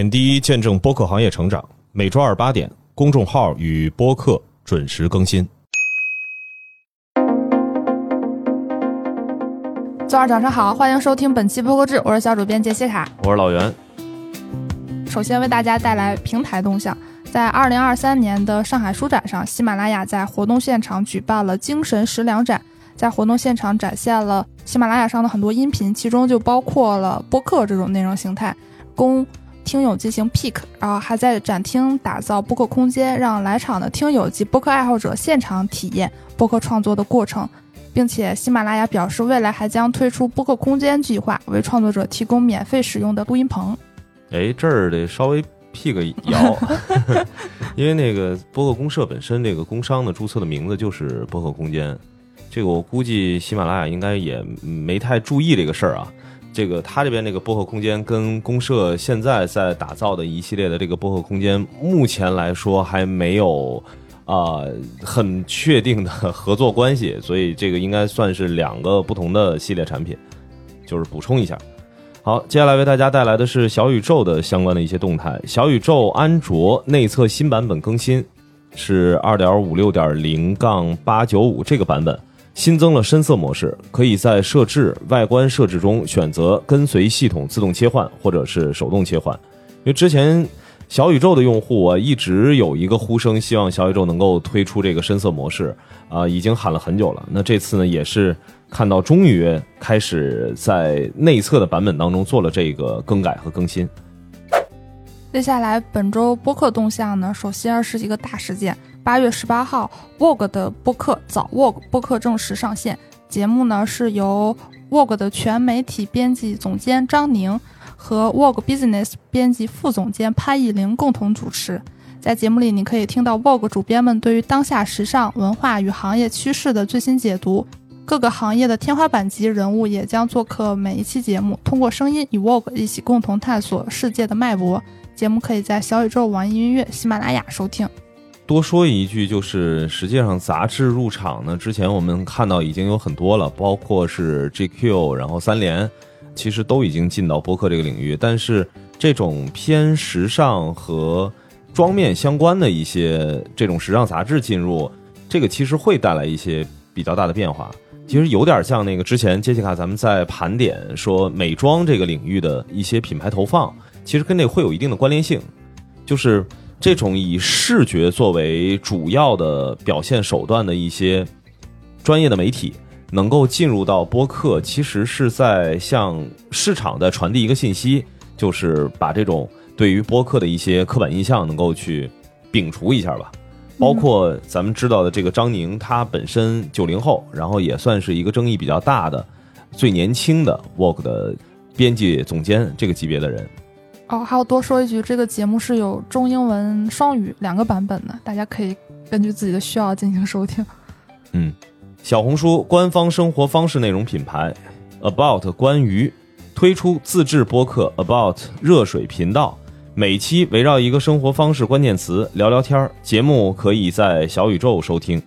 点滴见证播客行业成长，每周二八点，公众号与播客准时更新。周二早上好，欢迎收听本期播客制，我是小主编杰西卡。我是老袁。首先为大家带来平台动向，在二零二三年的上海书展上，喜马拉雅在活动现场举办了精神食粮展，在活动现场展现了喜马拉雅上的很多音频，其中就包括了播客这种内容形态，供。听友进行 pick，然后还在展厅打造播客空间，让来场的听友及播客爱好者现场体验播客创作的过程，并且喜马拉雅表示，未来还将推出播客空间计划，为创作者提供免费使用的录音棚。哎，这儿得稍微辟个 谣，因为那个播客公社本身这个工商的注册的名字就是播客空间，这个我估计喜马拉雅应该也没太注意这个事儿啊。这个他这边这个播客空间跟公社现在在打造的一系列的这个播客空间，目前来说还没有啊很确定的合作关系，所以这个应该算是两个不同的系列产品，就是补充一下。好，接下来为大家带来的是小宇宙的相关的一些动态。小宇宙安卓内测新版本更新是二点五六点零杠八九五这个版本。新增了深色模式，可以在设置外观设置中选择跟随系统自动切换，或者是手动切换。因为之前小宇宙的用户啊，一直有一个呼声，希望小宇宙能够推出这个深色模式啊，已经喊了很久了。那这次呢，也是看到终于开始在内测的版本当中做了这个更改和更新。接下来本周播客动向呢，首先是一个大事件。八月十八号，Vogue 的播客早 Vogue 播客正式上线。节目呢是由 Vogue 的全媒体编辑总监张宁和 Vogue Business 编辑副总监潘艺玲共同主持。在节目里，你可以听到 Vogue 主编们对于当下时尚文化与行业趋势的最新解读。各个行业的天花板级人物也将做客每一期节目，通过声音与 Vogue 一起共同探索世界的脉搏。节目可以在小宇宙、网易音乐、喜马拉雅收听。多说一句，就是实际上杂志入场呢，之前我们看到已经有很多了，包括是 GQ，然后三联，其实都已经进到播客这个领域。但是这种偏时尚和妆面相关的一些这种时尚杂志进入，这个其实会带来一些比较大的变化。其实有点像那个之前杰西卡咱们在盘点说美妆这个领域的一些品牌投放，其实跟那会有一定的关联性，就是。这种以视觉作为主要的表现手段的一些专业的媒体，能够进入到播客，其实是在向市场在传递一个信息，就是把这种对于播客的一些刻板印象能够去摒除一下吧。包括咱们知道的这个张宁，他本身九零后，然后也算是一个争议比较大的、最年轻的 Work 的编辑总监这个级别的人。哦，还要多说一句，这个节目是有中英文双语两个版本的，大家可以根据自己的需要进行收听。嗯，小红书官方生活方式内容品牌 About 关于推出自制播客 About 热水频道，每期围绕一个生活方式关键词聊聊天儿，节目可以在小宇宙收听。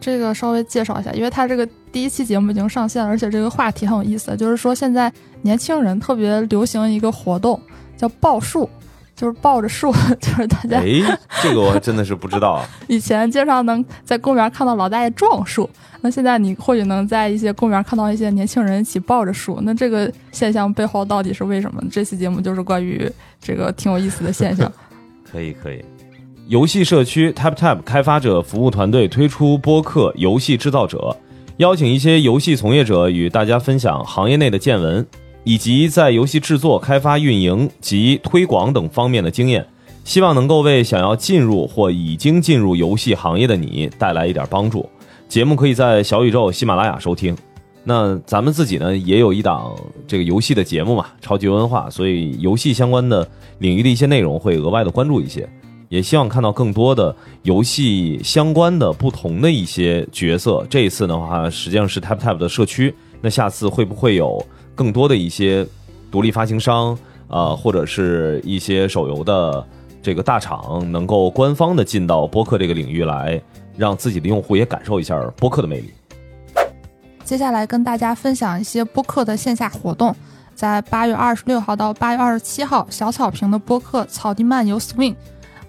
这个稍微介绍一下，因为它这个第一期节目已经上线了，而且这个话题很有意思，就是说现在年轻人特别流行一个活动。叫抱树，就是抱着树，就是大家。哎，这个我真的是不知道。以前经常能在公园看到老大爷撞树，那现在你或许能在一些公园看到一些年轻人一起抱着树。那这个现象背后到底是为什么？这期节目就是关于这个挺有意思的现象。可以可以。游戏社区 TapTap 开发者服务团队推出播客《游戏制造者》，邀请一些游戏从业者与大家分享行业内的见闻。以及在游戏制作、开发、运营及推广等方面的经验，希望能够为想要进入或已经进入游戏行业的你带来一点帮助。节目可以在小宇宙、喜马拉雅收听。那咱们自己呢，也有一档这个游戏的节目嘛，超级文化，所以游戏相关的领域的一些内容会额外的关注一些，也希望看到更多的游戏相关的不同的一些角色。这一次的话，实际上是 Tap Tap 的社区，那下次会不会有？更多的一些独立发行商啊，或者是一些手游的这个大厂，能够官方的进到播客这个领域来，让自己的用户也感受一下播客的魅力。接下来跟大家分享一些播客的线下活动。在八月二十六号到八月二十七号，小草坪的播客草地漫游 Swing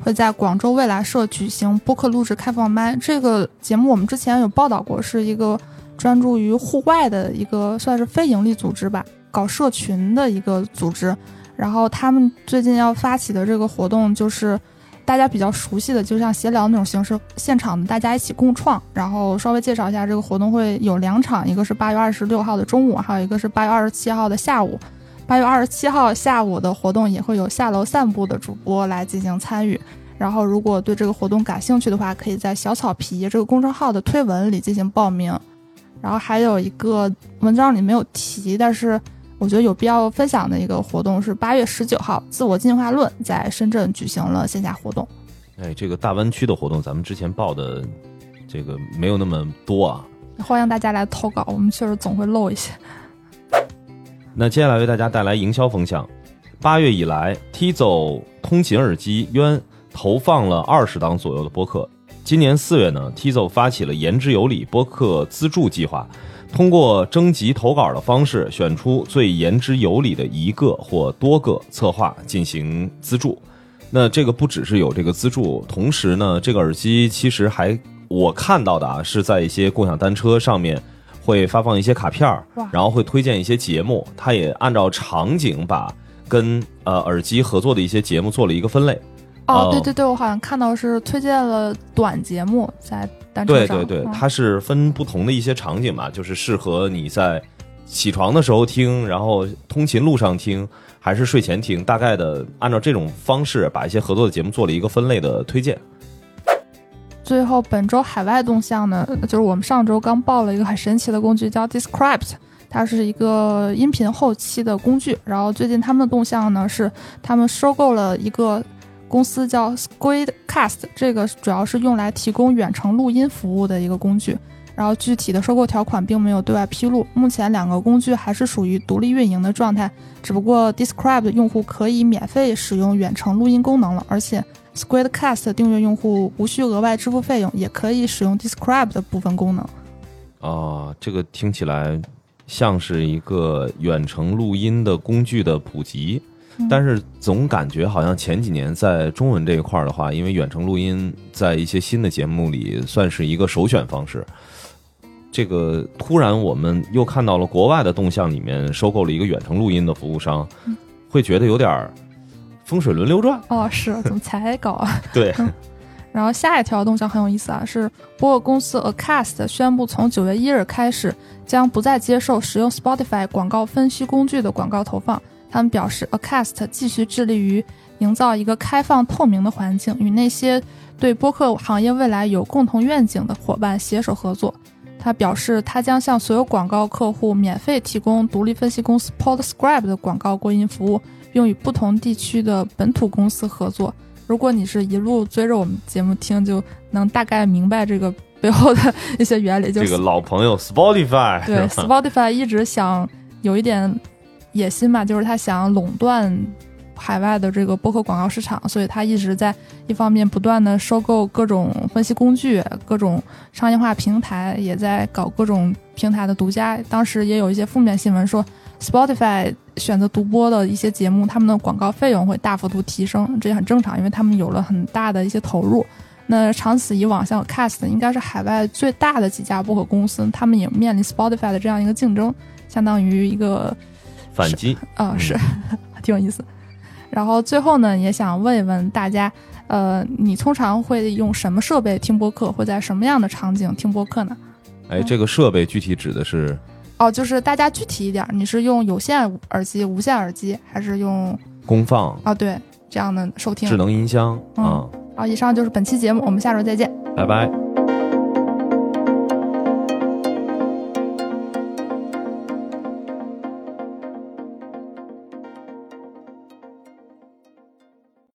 会在广州未来社举行播客录制开放麦。这个节目我们之前有报道过，是一个专注于户外的一个算是非盈利组织吧，搞社群的一个组织。然后他们最近要发起的这个活动就是。大家比较熟悉的，就像闲聊那种形式，现场的大家一起共创。然后稍微介绍一下，这个活动会有两场，一个是八月二十六号的中午，还有一个是八月二十七号的下午。八月二十七号下午的活动也会有下楼散步的主播来进行参与。然后如果对这个活动感兴趣的话，可以在小草皮这个公众号的推文里进行报名。然后还有一个文章里没有提，但是。我觉得有必要分享的一个活动是八月十九号，自我进化论在深圳举行了线下活动。哎，这个大湾区的活动，咱们之前报的这个没有那么多啊。欢迎大家来投稿，我们确实总会漏一些。那接下来为大家带来营销风向。八月以来，Tizo 通勤耳机渊投放了二十档左右的播客。今年四月呢，Tizo 发起了言之有理播客资助计划。通过征集投稿的方式，选出最言之有理的一个或多个策划进行资助。那这个不只是有这个资助，同时呢，这个耳机其实还我看到的啊，是在一些共享单车上面会发放一些卡片儿，然后会推荐一些节目。它也按照场景把跟呃耳机合作的一些节目做了一个分类。哦，对对对，我好像看到是推荐了短节目在单。对对对，它是分不同的一些场景嘛，就是适合你在起床的时候听，然后通勤路上听，还是睡前听，大概的按照这种方式把一些合作的节目做了一个分类的推荐。最后，本周海外动向呢，就是我们上周刚报了一个很神奇的工具，叫 Descript，它是一个音频后期的工具。然后最近他们的动向呢是，他们收购了一个。公司叫 Squidcast，这个主要是用来提供远程录音服务的一个工具。然后具体的收购条款并没有对外披露。目前两个工具还是属于独立运营的状态，只不过 Describe 用户可以免费使用远程录音功能了，而且 Squidcast 订阅用户无需额外支付费用，也可以使用 Describe 的部分功能。啊，这个听起来像是一个远程录音的工具的普及。但是总感觉好像前几年在中文这一块的话，因为远程录音在一些新的节目里算是一个首选方式。这个突然我们又看到了国外的动向，里面收购了一个远程录音的服务商，会觉得有点风水轮流转。哦，是怎么才搞啊？对。然后下一条动向很有意思啊，是播客公司 Acast 宣布从九月一日开始将不再接受使用 Spotify 广告分析工具的广告投放。他们表示，Acast 继续致力于营造一个开放透明的环境，与那些对播客行业未来有共同愿景的伙伴携手合作。他表示，他将向所有广告客户免费提供独立分析公司 Podscribe 的广告播音服务，并与不同地区的本土公司合作。如果你是一路追着我们节目听，就能大概明白这个背后的一些原理。就是这个老朋友 Spotify，对 Spotify 一直想有一点。野心嘛，就是他想垄断海外的这个播客广告市场，所以他一直在一方面不断的收购各种分析工具、各种商业化平台，也在搞各种平台的独家。当时也有一些负面新闻说，Spotify 选择独播的一些节目，他们的广告费用会大幅度提升，这也很正常，因为他们有了很大的一些投入。那长此以往，像 Cast 应该是海外最大的几家播客公司，他们也面临 Spotify 的这样一个竞争，相当于一个。反击啊，是挺有意思。然后最后呢，也想问一问大家，呃，你通常会用什么设备听播客？会在什么样的场景听播客呢？哎，这个设备具体指的是？哦，就是大家具体一点，你是用有线耳机、无线耳机，还是用功放？啊，对，这样的收听智能音箱。嗯，好，以上就是本期节目，我们下周再见，拜拜。